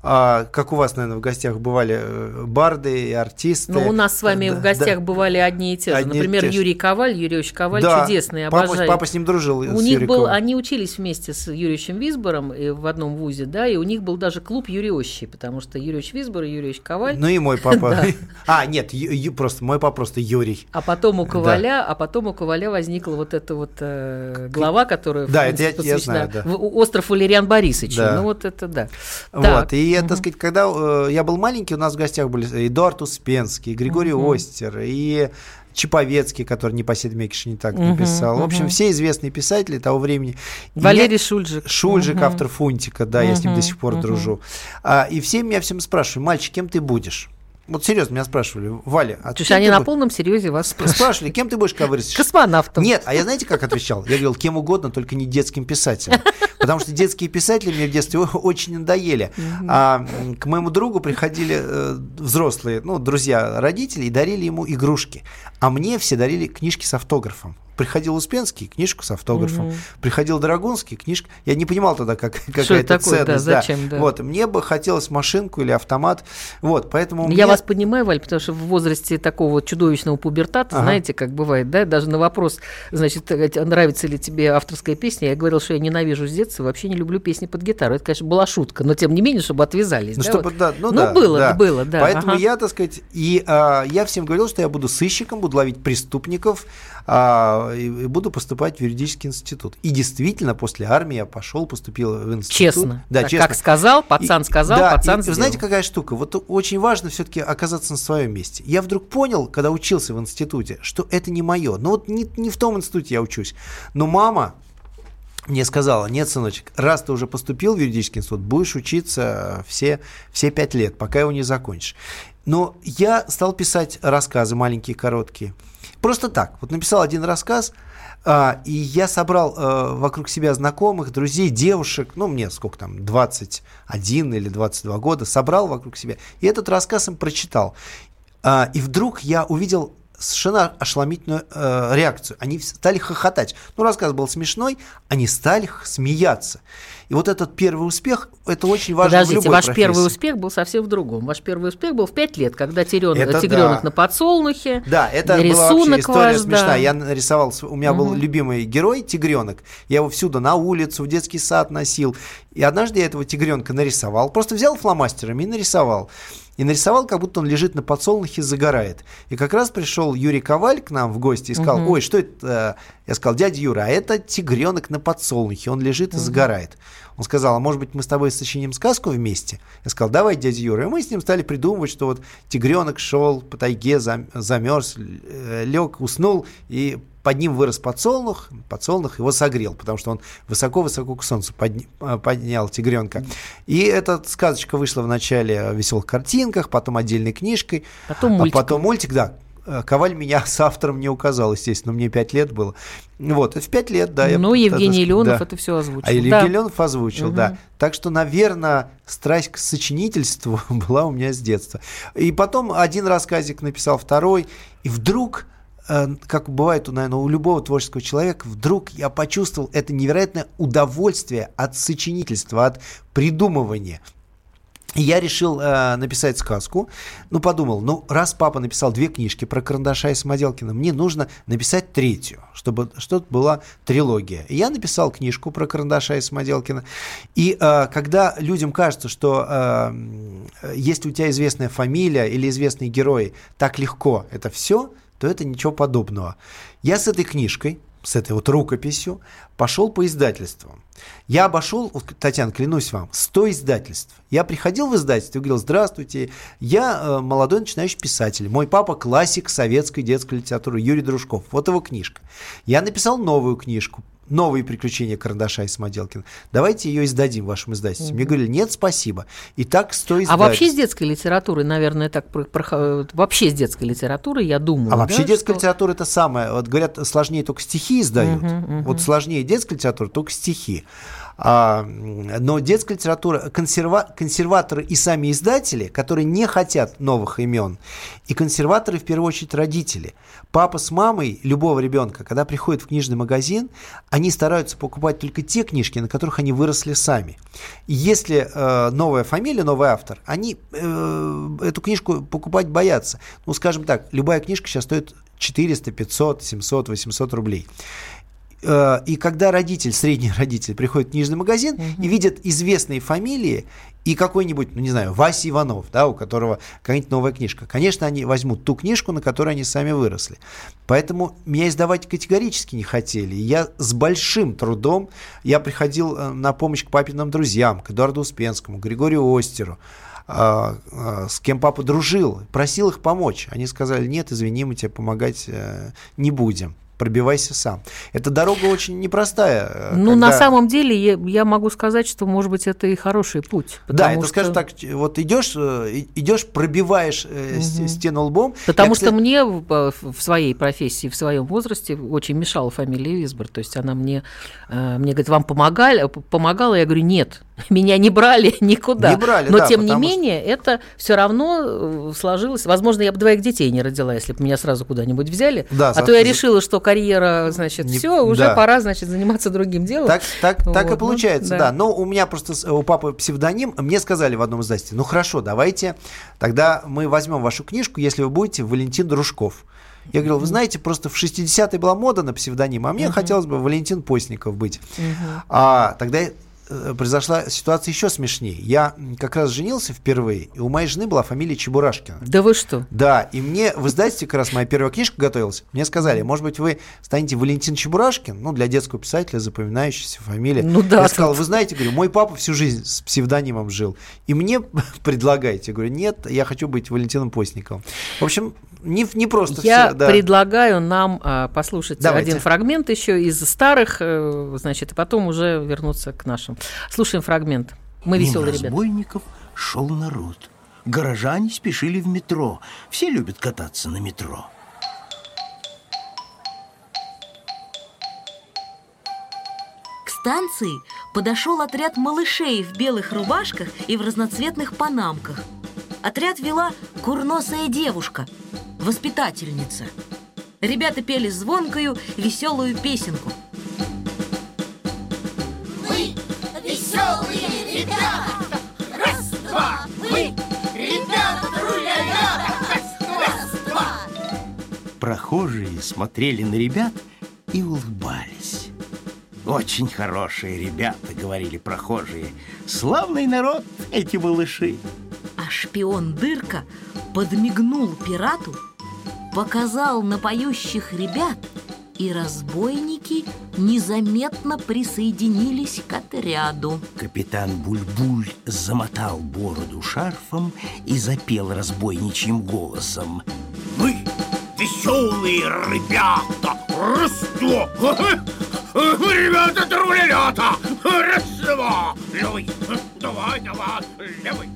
[SPEAKER 5] а, как у вас, наверное, в гостях бывали э, барды и артисты.
[SPEAKER 1] Ну, у нас с вами
[SPEAKER 5] Да,
[SPEAKER 1] в гостях
[SPEAKER 5] да.
[SPEAKER 1] бывали одни и те же. Например,
[SPEAKER 5] те же.
[SPEAKER 1] Юрий Коваль, Юрий Ильич Коваль,
[SPEAKER 5] Да,
[SPEAKER 1] чудесный,
[SPEAKER 5] папа,
[SPEAKER 1] обожаю.
[SPEAKER 5] папа с ним дружил.
[SPEAKER 1] У
[SPEAKER 5] с
[SPEAKER 1] них
[SPEAKER 5] Юрий
[SPEAKER 1] был,
[SPEAKER 5] Коваль.
[SPEAKER 1] они учились вместе с Юрием Висбором и в одном вузе, да, и у них был даже клуб Юриощи, потому что Юрий Висбор и Юрий Коваль.
[SPEAKER 5] Ну и мой папа. А, нет, просто мой папа просто Юрий.
[SPEAKER 1] А потом у Коваля, а потом у Коваля возникла вот эта вот э, глава, которая
[SPEAKER 5] Да, это я- знаю,
[SPEAKER 1] остров Валериан Борисович. Ну вот это да.
[SPEAKER 5] Вот, и, я, так сказать, когда э, я был маленький, у нас в гостях были Эдуард Успенский, Григорий Остер, и Чиповецкий, который «Непосед Мекиш» не так написал. В общем, все известные писатели того времени.
[SPEAKER 1] Валерий
[SPEAKER 5] меня-
[SPEAKER 1] Шульжик.
[SPEAKER 5] Шульжик,
[SPEAKER 1] Мгм.
[SPEAKER 5] автор Фунтика, да, я с ним до сих пор
[SPEAKER 1] Мгм,
[SPEAKER 5] дружу. А, и все меня всем спрашивают, мальчик, кем ты будешь? Вот серьезно, меня спрашивали, Валя, а
[SPEAKER 1] То есть они на
[SPEAKER 5] будешь?»
[SPEAKER 1] полном серьезе вас спрашивают.
[SPEAKER 5] Спрашивали, кем ты будешь, когда вырастешь?
[SPEAKER 1] Космонавтом.
[SPEAKER 5] Нет, а я знаете, как отвечал? Я говорил, кем угодно, только не детским писателем. Потому что детские писатели мне в детстве очень надоели. А к моему другу приходили э, взрослые, ну, друзья родители, и дарили ему игрушки. А мне все дарили книжки с автографом. Приходил Успенский, книжку с автографом. Приходил Драгунский, книжка. Я не понимал тогда, как, какая
[SPEAKER 1] Что
[SPEAKER 5] это
[SPEAKER 1] такое, да,
[SPEAKER 5] ценность. да.
[SPEAKER 1] зачем, да.
[SPEAKER 5] Вот, мне бы хотелось машинку или автомат. Вот, поэтому
[SPEAKER 1] Я
[SPEAKER 5] мне-
[SPEAKER 1] вас понимаю, Валь, потому что в возрасте такого чудовищного пубертата,
[SPEAKER 5] Ага.
[SPEAKER 1] знаете, как бывает, да, даже на вопрос, значит, э, нравится ли тебе авторская песня, я говорил, что я ненавижу с детства, вообще не люблю песни под гитару. Это, конечно, была шутка, но тем не менее, чтобы отвязались.
[SPEAKER 5] Ну,
[SPEAKER 1] да,
[SPEAKER 5] чтобы,
[SPEAKER 1] вот.
[SPEAKER 5] да, ну,
[SPEAKER 1] Ну,
[SPEAKER 5] да,
[SPEAKER 1] было,
[SPEAKER 5] да.
[SPEAKER 1] было, да,
[SPEAKER 5] Поэтому
[SPEAKER 1] ага.
[SPEAKER 5] я, так сказать, и а, я всем говорил, что я буду сыщиком, буду ловить преступников, а, и, и буду поступать в юридический институт. И действительно, после армии я пошел, поступил в институт.
[SPEAKER 1] Честно.
[SPEAKER 5] Да,
[SPEAKER 1] Так,
[SPEAKER 5] честно.
[SPEAKER 1] Как сказал, пацан
[SPEAKER 5] И-
[SPEAKER 1] сказал,
[SPEAKER 5] да,
[SPEAKER 1] пацан
[SPEAKER 5] и,
[SPEAKER 1] сделал.
[SPEAKER 5] знаете, какая штука? Вот очень важно все-таки оказаться на своем месте. Я вдруг понял, когда учился в институте, что это не мое. Ну вот не, не в том институте я учусь. Но мама мне сказала, нет, сыночек, раз ты уже поступил в юридический институт, будешь учиться все, все пять лет, пока его не закончишь. Но я стал писать рассказы маленькие, короткие. Просто так. Вот написал один рассказ, а, и я собрал э, вокруг себя знакомых, друзей, девушек, ну, мне сколько там, 21 или 22 года, собрал вокруг себя, и этот рассказ им прочитал. А, и вдруг я увидел совершенно ошеломительную э, реакцию. Они стали хохотать. Ну, рассказ был смешной, они стали смеяться. И вот этот первый успех, это очень важно в
[SPEAKER 1] Подождите,
[SPEAKER 5] любой
[SPEAKER 1] ваш
[SPEAKER 5] профессии.
[SPEAKER 1] первый успех был совсем в другом. Ваш первый успех был в пять лет, когда тигрен-
[SPEAKER 5] Это
[SPEAKER 1] тигренок
[SPEAKER 5] да.
[SPEAKER 1] на подсолнухе.
[SPEAKER 5] Да, это была вообще история
[SPEAKER 1] ваш,
[SPEAKER 5] смешная.
[SPEAKER 1] да.
[SPEAKER 5] Я нарисовал, у меня был любимый герой, тигренок. Я его всюду на улицу, в детский сад носил. И однажды я этого тигренка нарисовал. Просто взял фломастерами и нарисовал. И нарисовал, как будто он лежит на подсолнухе, загорает. И как раз пришел Юрий Коваль к нам в гости и сказал, ой, что это? Я сказал, дядя Юра, а это тигренок на подсолнухе, он лежит и загорает. Он сказал, а может быть мы с тобой сочиним сказку вместе? Я сказал, давай, дядя Юра. И мы с ним стали придумывать, что вот тигренок шел по тайге, зам- замерз, лег, уснул, и под ним вырос подсолнух, подсолнух его согрел, потому что он высоко-высоко к солнцу подня- а, поднял тигренка. И эта сказочка вышла в начале в веселых картинках, потом отдельной книжкой,
[SPEAKER 1] Потом
[SPEAKER 5] а
[SPEAKER 1] мультиком.
[SPEAKER 5] потом мультик, да. Э, Коваль меня с автором не указал, естественно, мне 5 лет было. Вот, в 5 лет, да. я
[SPEAKER 1] Ну,
[SPEAKER 5] пытался-
[SPEAKER 1] Евгений Леонов
[SPEAKER 5] да.
[SPEAKER 1] это все озвучил.
[SPEAKER 5] А Евгений
[SPEAKER 1] Да.
[SPEAKER 5] Леонов озвучил, да. Так что, наверное, страсть к сочинительству была у меня с детства. И потом один рассказик написал, второй, и вдруг э, как бывает, наверное, у любого творческого человека, вдруг я почувствовал это невероятное удовольствие от сочинительства, от придумывания. Я решил э, написать сказку. Ну, подумал, ну, раз папа написал две книжки про карандаша и Самоделкина, мне нужно написать третью, чтобы что-то была трилогия. Я написал книжку про карандаша и Самоделкина. И э, когда людям кажется, что э, если у тебя известная фамилия или известные герои, так легко это все, то это ничего подобного. Я с этой книжкой, с этой вот рукописью, пошел по издательствам. Я обошел, вот, Татьяна, клянусь вам, 100 издательств. Я приходил в издательство и говорил, здравствуйте, я э, молодой начинающий писатель. Мой папа классик советской детской литературы Юрий Дружков. Вот его книжка. Я написал новую книжку новые приключения Карандаша и Самоделкина. Давайте ее издадим в вашем издательстве. Мне говорили, нет, спасибо. И так 100
[SPEAKER 1] А вообще с детской литературой, наверное, так про- про- вообще с детской литературой, я думаю.
[SPEAKER 5] А вообще
[SPEAKER 1] да,
[SPEAKER 5] детская
[SPEAKER 1] что-
[SPEAKER 5] литература это самое. Вот говорят, сложнее только стихи издают. Вот сложнее детская литература только стихи. А, но детская литература, консерва- консерваторы и сами издатели, которые не хотят новых имен, и консерваторы в первую очередь родители. Папа с мамой любого ребенка, когда приходят в книжный магазин, они стараются покупать только те книжки, на которых они выросли сами. Если э, новая фамилия, новый автор, они э, эту книжку покупать боятся. Ну, скажем так, любая книжка сейчас стоит 400, 500, 700, 800 рублей. Э, И когда родитель, средний родитель, приходит в книжный магазин и видит известные фамилии и какой-нибудь, ну не знаю, Вася Иванов, да, у которого какая-нибудь новая книжка, конечно, они возьмут ту книжку, на которой они сами выросли. Поэтому меня издавать категорически не хотели. Я с большим трудом, я приходил э, на помощь к папиным друзьям, к Эдуарду Успенскому, Григорию Остеру, а, с кем папа дружил, просил их помочь. Они сказали, нет, извини, мы тебе помогать э, не будем. Пробивайся сам. Эта дорога очень непростая. э,
[SPEAKER 1] Ну,
[SPEAKER 5] когда-
[SPEAKER 1] на самом деле, я, я могу сказать, что, может быть, это и хороший путь.
[SPEAKER 5] Да, это,
[SPEAKER 1] что-
[SPEAKER 5] скажем так, вот идешь, э, идешь, пробиваешь с- стену лбом.
[SPEAKER 1] Потому
[SPEAKER 5] Я,
[SPEAKER 1] что
[SPEAKER 5] кстати,
[SPEAKER 1] мне в, своей профессии, в своем возрасте очень мешала фамилия Висбор. То есть она мне, мне говорит, вам помогали, помогала? Я говорю, нет. Меня не брали никуда.
[SPEAKER 5] Не брали,
[SPEAKER 1] Но
[SPEAKER 5] да,
[SPEAKER 1] тем не
[SPEAKER 5] потому что-
[SPEAKER 1] менее, это все равно э, сложилось. Возможно, я бы двоих детей не родила, если бы меня сразу куда-нибудь взяли.
[SPEAKER 5] Да,
[SPEAKER 1] а
[SPEAKER 5] за-
[SPEAKER 1] то я решила, что карьера, значит,
[SPEAKER 5] Не-
[SPEAKER 1] все, уже
[SPEAKER 5] да.
[SPEAKER 1] пора, значит, заниматься другим делом.
[SPEAKER 5] Так, так, так
[SPEAKER 1] Вот,
[SPEAKER 5] и
[SPEAKER 1] ну,
[SPEAKER 5] получается,
[SPEAKER 1] да.
[SPEAKER 5] да. Но у меня просто у папы псевдоним. Мне сказали в одном издательстве, ну хорошо, давайте, тогда мы возьмем вашу книжку, если вы будете Валентин Дружков. Я говорил, вы знаете, просто в 60-е была мода на псевдоним, а мне хотелось бы Валентин Постников быть. А тогда произошла ситуация еще смешнее. Я как раз женился впервые, и у моей жены была фамилия Чебурашкина.
[SPEAKER 1] Да вы что?
[SPEAKER 5] Да, и мне в издательстве как раз моя первая книжка готовилась. Мне сказали, может быть, вы станете Валентин Чебурашкин, ну, для детского писателя запоминающаяся фамилия.
[SPEAKER 1] Ну да,
[SPEAKER 5] Я сказал, вы знаете, говорю, мой папа всю жизнь с псевдонимом жил, и мне предлагаете. Я говорю, нет, я хочу быть Валентином Постниковым. В общем, не, не просто
[SPEAKER 1] Я
[SPEAKER 5] всё, да.
[SPEAKER 1] предлагаю нам а, послушать
[SPEAKER 5] Давайте.
[SPEAKER 1] один фрагмент еще из старых, э, значит, и потом уже вернуться к нашим. Слушаем фрагмент. Мы
[SPEAKER 7] Мимо
[SPEAKER 1] веселые ребята.
[SPEAKER 7] разбойников шел народ. Горожане спешили в метро. Все любят кататься на метро.
[SPEAKER 8] К станции подошел отряд малышей в белых рубашках и в разноцветных панамках. Отряд вела курносая девушка, воспитательница. Ребята пели звонкую, веселую песенку.
[SPEAKER 9] Веселые ребята! Раз, два, мы! Ребята, Раз, два!
[SPEAKER 7] Прохожие смотрели на ребят и улыбались. Очень хорошие ребята, говорили прохожие. Славный народ эти малыши.
[SPEAKER 8] А шпион Дырка подмигнул пирату, показал на поющих ребят, и разбойники незаметно присоединились к отряду.
[SPEAKER 7] Капитан Бульбуль замотал бороду шарфом и запел разбойничьим голосом.
[SPEAKER 10] Мы веселые ребята! Раз, два! Ребята, трулялята! Раз, два! Левый! Давай, давай! Левый!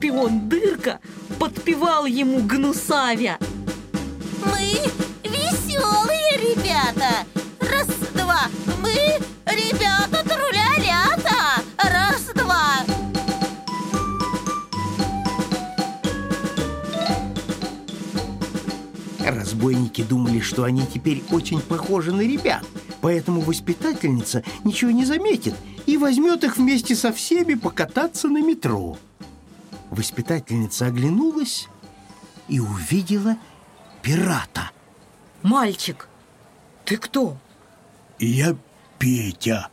[SPEAKER 8] Шпион Дырка подпевал ему гнусавя.
[SPEAKER 9] Мы веселые ребята! Раз, два! Мы ребята трулялята! Раз, два!
[SPEAKER 7] Разбойники думали, что они теперь очень похожи на ребят, поэтому воспитательница ничего не заметит и возьмет их вместе со всеми покататься на метро. Воспитательница оглянулась и увидела пирата.
[SPEAKER 8] Мальчик, ты кто?
[SPEAKER 7] Я Петя.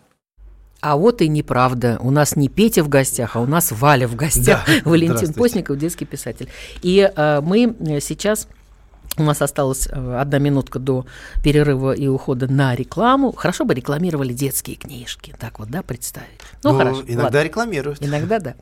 [SPEAKER 1] А вот и неправда. У нас не Петя в гостях, а у нас Валя в гостях.
[SPEAKER 5] Да.
[SPEAKER 1] Валентин. Постников, детский писатель. И э, мы сейчас у нас осталась э, одна минутка до перерыва и ухода на рекламу. Хорошо бы рекламировали детские книжки. Так вот, да, представить. Ну,
[SPEAKER 5] Ну,
[SPEAKER 1] хорошо.
[SPEAKER 5] иногда
[SPEAKER 1] ладно.
[SPEAKER 5] рекламируют.
[SPEAKER 1] Иногда, да.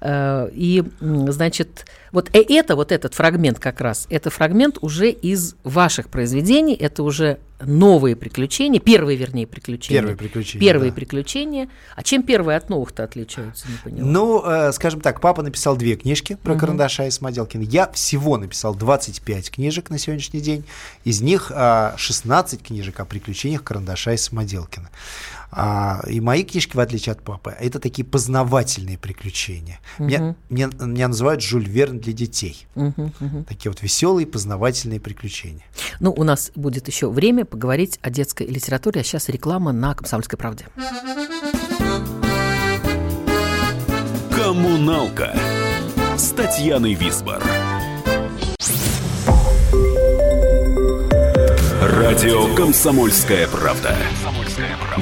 [SPEAKER 1] Э, И, значит, вот э- это, вот этот фрагмент как раз, это фрагмент уже из ваших произведений, это уже новые приключения, первые, вернее, приключения.
[SPEAKER 5] Первые приключения,
[SPEAKER 1] Первые
[SPEAKER 5] да.
[SPEAKER 1] приключения. А чем первые от новых-то отличаются, не поняла?
[SPEAKER 5] Ну, э, скажем так, папа написал две книжки про
[SPEAKER 1] Мгм.
[SPEAKER 5] карандаша и Самоделкина. Я всего написал 25 книжек на сегодняшний день. Из них а, 16 книжек о приключениях карандаша и Самоделкина. А, и мои книжки, в отличие от папы, это такие познавательные приключения. Меня,
[SPEAKER 1] Мгм.
[SPEAKER 5] меня, меня называют Жюль Верн для детей.
[SPEAKER 1] Мгм, мгм.
[SPEAKER 5] Такие вот веселые познавательные приключения.
[SPEAKER 1] Ну, у нас будет еще время поговорить о детской литературе, а сейчас реклама на «Комсомольской правде».
[SPEAKER 6] Коммуналка с Татьяной Висбор. Радио «Комсомольская правда».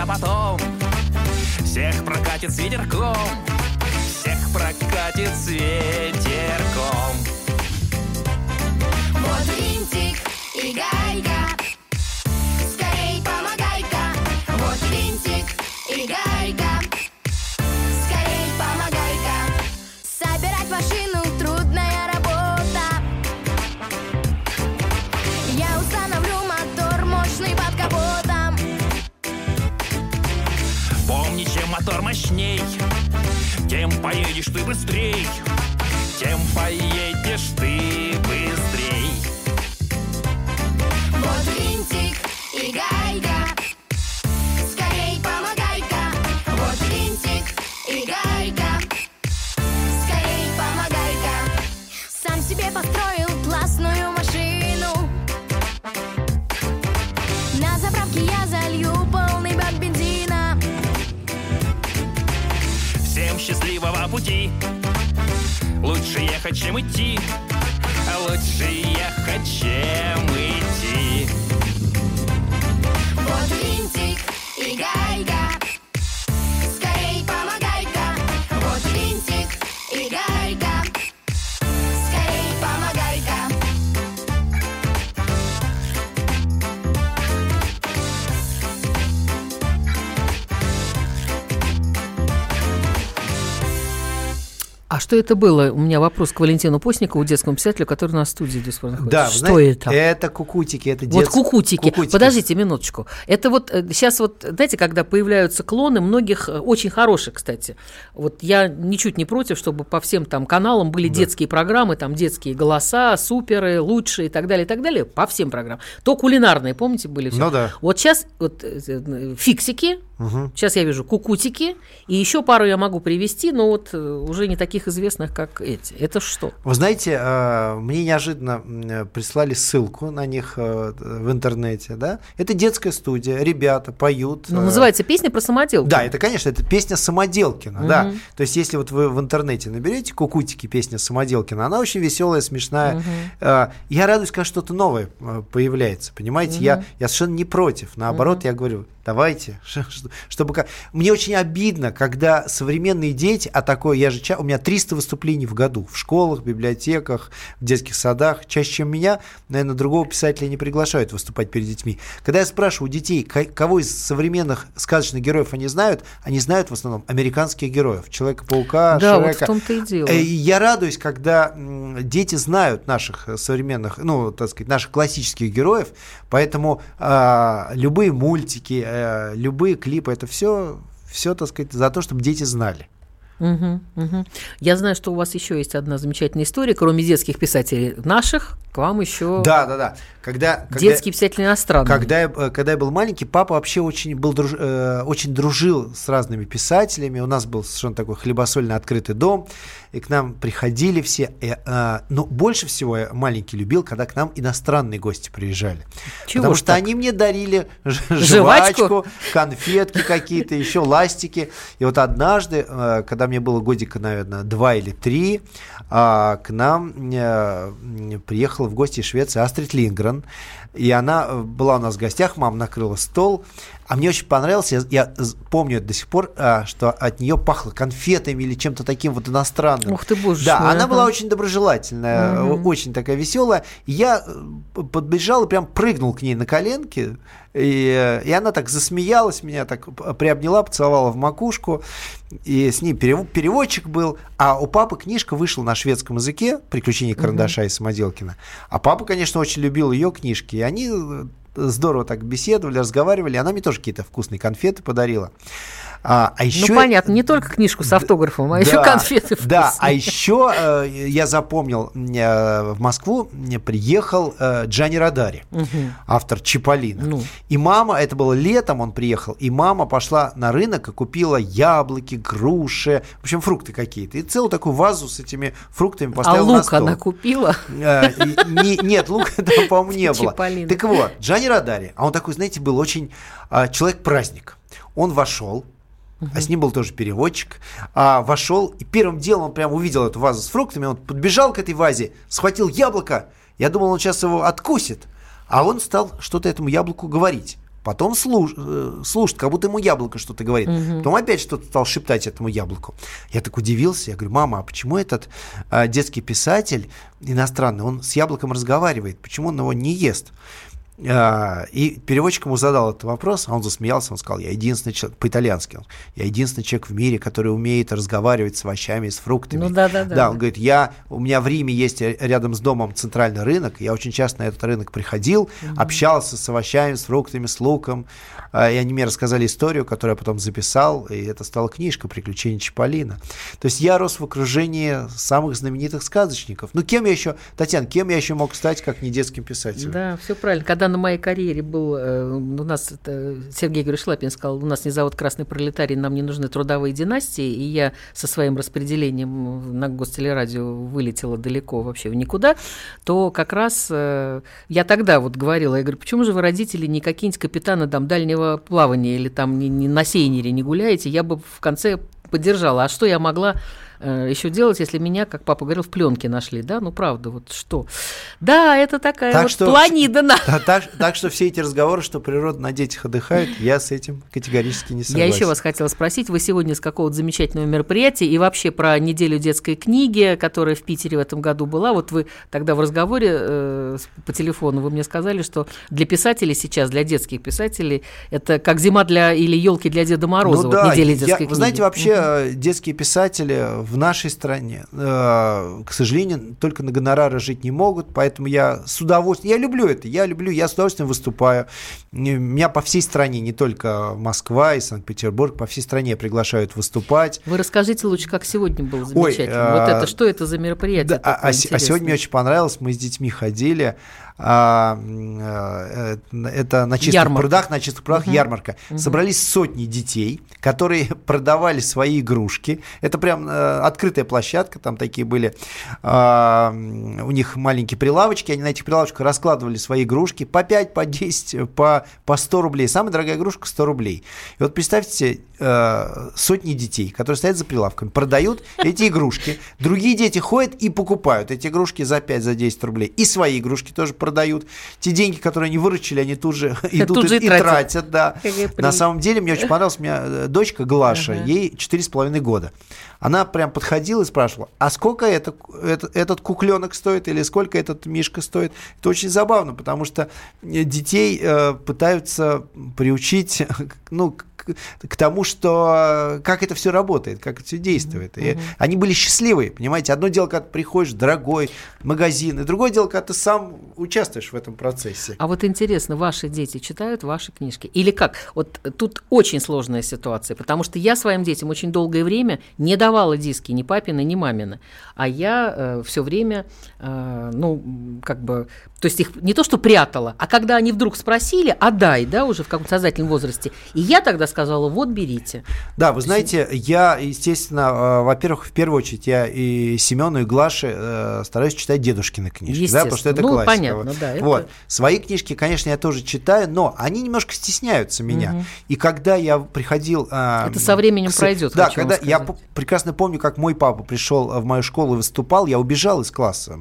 [SPEAKER 10] А потом
[SPEAKER 11] Всех прокатит с ветерком, всех прокатит с ветерком.
[SPEAKER 12] Вот винтик и гайка, мотор
[SPEAKER 11] мощней, тем поедешь ты быстрей, тем поедешь ты быстрей.
[SPEAKER 12] Вот винтик
[SPEAKER 11] лучше ехать, чем идти, лучше ехать, чем
[SPEAKER 1] что это было? У меня вопрос к Валентину Постникову, детскому писателю, который у нас в студии пор находится.
[SPEAKER 5] Да,
[SPEAKER 1] что
[SPEAKER 5] знаете,
[SPEAKER 1] это?
[SPEAKER 5] Это кукутики, это
[SPEAKER 1] Вот
[SPEAKER 5] детские
[SPEAKER 1] кукутики. Подождите минуточку. Это вот сейчас вот, знаете, когда появляются клоны многих, э, очень хороших, кстати. Вот я ничуть не против, чтобы по всем там каналам были детские программы, там детские голоса, суперы, лучшие и так далее, и так далее. По всем программам. То кулинарные, помните, были? всё?
[SPEAKER 5] Ну да.
[SPEAKER 1] Вот сейчас вот, э, э, фиксики,
[SPEAKER 5] Мгм.
[SPEAKER 1] сейчас я вижу кукутики, и еще пару я могу привести, но вот э, уже не таких известных, как эти. Это что?
[SPEAKER 5] Вы знаете, э, мне неожиданно прислали ссылку на них э, в интернете, да? Это детская студия, ребята поют.
[SPEAKER 1] Ну,
[SPEAKER 5] э,
[SPEAKER 1] называется песня про самоделки.
[SPEAKER 5] Да, это, конечно, это песня Самоделкина, да.
[SPEAKER 1] Мгм.
[SPEAKER 5] То есть, если вот вы в интернете наберете «Кукутики» песня Самоделкина, она очень веселая, смешная. Э, Я радуюсь, когда что-то новое э, появляется, понимаете? Я,
[SPEAKER 1] Мгм.
[SPEAKER 5] я совершенно не против. Наоборот, я говорю, давайте, чтобы... как- Мне очень обидно, когда современные дети, а такое, я же... У меня 300 выступлений в году в школах, библиотеках, в детских садах. Чаще, чем меня, наверное, другого писателя не приглашают выступать перед детьми. Когда я спрашиваю у детей, кого из современных сказочных героев они знают, они знают в основном американских героев. Человека-паука,
[SPEAKER 1] Да, вот
[SPEAKER 5] Шрека.
[SPEAKER 1] в том-то и дело.
[SPEAKER 5] Э, Я радуюсь, когда дети знают наших э, современных, ну, так сказать, наших классических героев, поэтому а, любые мультики, э, любые клипы, это все, все, так сказать, за то, чтобы дети знали.
[SPEAKER 1] Мгм, мгм. Я знаю, что у вас еще есть одна замечательная история, кроме детских писателей наших, к вам еще
[SPEAKER 5] Да, да, да. Когда, когда-
[SPEAKER 1] детские писатели иностранные.
[SPEAKER 5] Когда э, когда я был маленький, папа вообще очень, был, друж- э, очень дружил с разными писателями. У нас был совершенно такой хлебосольный открытый дом, и к нам приходили все. И, э, но больше всего я маленький любил, когда к нам иностранные гости приезжали.
[SPEAKER 1] Чего
[SPEAKER 5] Потому что
[SPEAKER 1] так?
[SPEAKER 5] они мне дарили
[SPEAKER 1] Жвачку?
[SPEAKER 5] жвачку, конфетки какие-то, еще ластики. И вот однажды, э, когда мне было годика, наверное, два или три, а, к нам м, приехала в гости из Швеции Астрид Лингрен. И она э, была у нас в гостях, мама накрыла стол. А мне очень понравилось, я, я помню до сих пор, а, что от нее пахло конфетами или чем-то таким вот иностранным.
[SPEAKER 1] Ух ты, боже
[SPEAKER 5] Да, она
[SPEAKER 1] ага.
[SPEAKER 5] была очень доброжелательная,
[SPEAKER 1] Мгм.
[SPEAKER 5] очень такая веселая. Я э, подбежал и прям прыгнул к ней на коленки. И, э, и она так засмеялась, меня так приобняла, поцеловала в макушку. И с ней перев- переводчик был. А у папы книжка вышла на шведском языке «Приключения карандаша и самоделкина». А папа, конечно, очень любил ее книжки. И они э, здорово так беседовали, разговаривали. Она мне тоже какие-то вкусные конфеты подарила. А, а еще...
[SPEAKER 1] Ну, понятно, не только книжку с автографом, а еще
[SPEAKER 5] Да,
[SPEAKER 1] конфеты
[SPEAKER 5] Да, а
[SPEAKER 1] вкусные.
[SPEAKER 5] еще э, я запомнил, э, в Москву приехал э, Джани Радари,
[SPEAKER 1] Мгм.
[SPEAKER 5] автор Чиполлино.
[SPEAKER 1] Ну.
[SPEAKER 5] И мама, это было летом, он приехал, и мама пошла на рынок и купила яблоки, груши, в общем, фрукты какие-то. И целую такую вазу с этими фруктами
[SPEAKER 1] А
[SPEAKER 5] поставила на
[SPEAKER 1] лук
[SPEAKER 5] стол.
[SPEAKER 1] она купила?
[SPEAKER 5] Э, не- Нет, лука там, по-моему, не было. Так вот, Джани Радари, а он такой, знаете, был очень а, человек-праздник. Он вошел, а с ним был тоже переводчик, а, вошел, и первым делом он прям увидел эту вазу с фруктами, он подбежал к этой вазе, схватил яблоко, я думал, он сейчас его откусит, а он стал что-то этому яблоку говорить. потом слуш- э, слушает, как будто ему яблоко что-то говорит.
[SPEAKER 1] Мгм.
[SPEAKER 5] Потом опять что-то стал шептать этому яблоку. Я так удивился, я говорю, мама, а почему этот а, детский писатель иностранный, он с яблоком разговаривает, почему он его не ест? А, И переводчик ему задал этот вопрос, а он засмеялся, он сказал, я единственный человек, по-итальянски, я единственный человек в мире, который умеет разговаривать с овощами, и с фруктами.
[SPEAKER 1] Ну да, да, да.
[SPEAKER 5] Да, он говорит, я, у меня в Риме есть рядом с домом центральный рынок, я очень часто на этот рынок приходил, общался с овощами, с фруктами, с луком, А, и они мне рассказали историю, которую я потом записал, и это стала книжка «Приключения Чиполлино». То есть я рос в окружении самых знаменитых сказочников. Ну, кем я еще, Татьяна, кем я еще мог стать, как не детским писателем?
[SPEAKER 1] Да, все правильно. Когда на моей карьере был, э, у нас это, Сергей Григорьевич Лапин сказал, у нас не завод «Красный пролетарий», нам не нужны трудовые династии, и я со своим распределением на гостелерадио вылетела далеко вообще в никуда, то как раз э, я тогда вот говорила, я говорю, почему же вы, родители, не какие-нибудь капитаны там дальнего плавания или там не, не на сейнере не гуляете, я бы в конце поддержала. А что я могла э, еще делать, если меня, как папа говорил, в пленке нашли, да? Ну, правда, вот что. Да, это такая
[SPEAKER 5] Так
[SPEAKER 1] вот
[SPEAKER 5] что-
[SPEAKER 1] планида
[SPEAKER 5] Да, так, так что все эти разговоры, что природа на детях отдыхает, я с этим категорически не согласен.
[SPEAKER 1] Я еще вас хотела спросить, вы сегодня с какого-то замечательного мероприятия и вообще про неделю детской книги, которая в Питере в этом году была. Вот вы тогда в разговоре э, по телефону вы мне сказали, что для писателей сейчас, для детских писателей, это как зима для или елки для Деда Мороза.
[SPEAKER 5] Ну
[SPEAKER 1] вот
[SPEAKER 5] да,
[SPEAKER 1] неделя
[SPEAKER 5] я-
[SPEAKER 1] детской
[SPEAKER 5] вы
[SPEAKER 1] книги.
[SPEAKER 5] знаете, вообще э, детские писатели в нашей стране, э, к сожалению, только на гонорары жить не могут, поэтому я с удовольствием, я люблю это, я люблю, я с удовольствием выступаю. Меня по всей стране, не только Москва и Санкт-Петербург, по всей стране приглашают выступать.
[SPEAKER 1] Вы расскажите лучше, как сегодня было
[SPEAKER 5] Ой,
[SPEAKER 1] замечательно. вот
[SPEAKER 5] а,
[SPEAKER 1] это, что это за мероприятие?
[SPEAKER 5] Да, а, а а сегодня мне очень понравилось, мы с детьми ходили. А, э, э, это на чистых
[SPEAKER 1] Ярмарка.
[SPEAKER 5] прудах, на чистых прудах
[SPEAKER 1] Мгм.
[SPEAKER 5] ярмарка.
[SPEAKER 1] Мгм.
[SPEAKER 5] Собрались сотни детей, которые продавали свои игрушки. Это прям э, открытая площадка, там такие были. м, у них маленькие прилавочки, они на этих прилавочках раскладывали свои игрушки по 5, по 10, по, по 100 рублей. Самая дорогая игрушка 100 рублей. И вот представьте э, сотни детей, которые стоят за прилавками, продают эти игрушки. Другие дети ходят и покупают эти игрушки за 5, за 10 рублей. И свои игрушки тоже продают. Те деньги, которые они выручили, они тут же идут
[SPEAKER 1] Тут же и
[SPEAKER 5] и
[SPEAKER 1] тратят.
[SPEAKER 5] тратят. да. На самом деле, мне очень понравилась у меня э, дочка Глаша,
[SPEAKER 1] Ага.
[SPEAKER 5] ей 4,5 года. Она прям подходила и спрашивала, а сколько это, это- этот кукленок стоит или сколько этот мишка стоит? Это очень забавно, потому что э, детей э, пытаются приучить ну, к, тому, что э, как это все работает, как это все действует. И они были счастливы, понимаете? Одно дело, когда ты приходишь в дорогой магазин, и другое дело, когда ты сам участвуешь в этом процессе.
[SPEAKER 1] А вот интересно, ваши дети читают ваши книжки? Или как? Вот тут очень сложная ситуация, потому что я своим детям очень долгое время не давала диски ни папины, ни мамины. А я все время, э, ну, как бы, то есть их не то, что прятала, а когда они вдруг спросили, отдай, да, уже в каком-то сознательном возрасте, и я тогда сказала, вот, берите.
[SPEAKER 5] Да, вы знаете, я, естественно, э, во-первых, в первую очередь, я и Семену, и Глаше э, стараюсь читать дедушкины книжки, да, потому что это.
[SPEAKER 1] Ну,
[SPEAKER 5] классика.
[SPEAKER 1] понятно, да, это-
[SPEAKER 5] Вот. Свои книжки, конечно, я тоже читаю, но они немножко стесняются меня.
[SPEAKER 1] Мгм.
[SPEAKER 5] И когда я приходил... э,
[SPEAKER 1] Это со временем
[SPEAKER 5] к
[SPEAKER 1] пройдет,
[SPEAKER 5] Да, когда я прекрасно помню, как мой папа пришел в мою школу и выступал, я убежал из класса.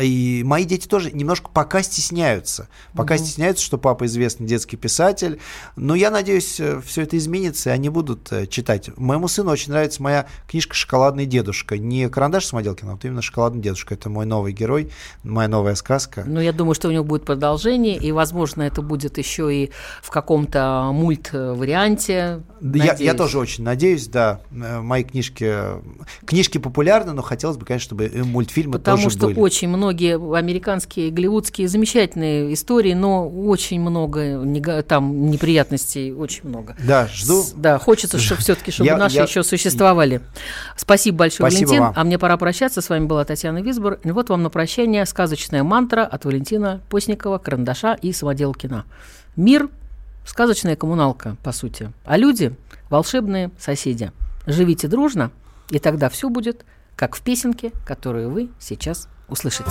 [SPEAKER 5] И мои дети тоже немножко пока стесняются. Пока
[SPEAKER 1] Мгм.
[SPEAKER 5] стесняются, что папа известный детский писатель. Но я надеюсь, все это изменится, и они будут э, читать. Моему сыну очень нравится моя книжка «Шоколадный дедушка». Не «Карандаш Самоделкина», а вот именно «Шоколадный дедушка». Это мой новый герой, моя новая сказка.
[SPEAKER 1] Ну, я думаю, что у него будет продолжение, и, возможно, это будет еще и в каком-то мульт-варианте.
[SPEAKER 5] Я, я тоже очень надеюсь, да. Э, Мои книжки... Книжки популярны, но хотелось бы, конечно, чтобы и мультфильмы
[SPEAKER 1] Потому
[SPEAKER 5] тоже
[SPEAKER 1] что
[SPEAKER 5] были.
[SPEAKER 1] очень многие американские, голливудские замечательные истории, но очень много там неприятностей, очень много.
[SPEAKER 5] Да, жду.
[SPEAKER 1] С- Да, хочется, чтобы все-таки, чтобы
[SPEAKER 5] Я-
[SPEAKER 1] наши
[SPEAKER 5] я-
[SPEAKER 1] еще существовали. Спасибо большое,
[SPEAKER 5] Спасибо
[SPEAKER 1] Валентин.
[SPEAKER 5] вам.
[SPEAKER 1] А мне пора прощаться. С вами была Татьяна Висбор. И вот вам на прощание сказочная мантра от Валентина Постникова, Карандаша и Самоделкина. Мир – сказочная коммуналка, по сути. А люди – волшебные соседи. Живите дружно, и тогда все будет, как в песенке, которую вы сейчас услышите.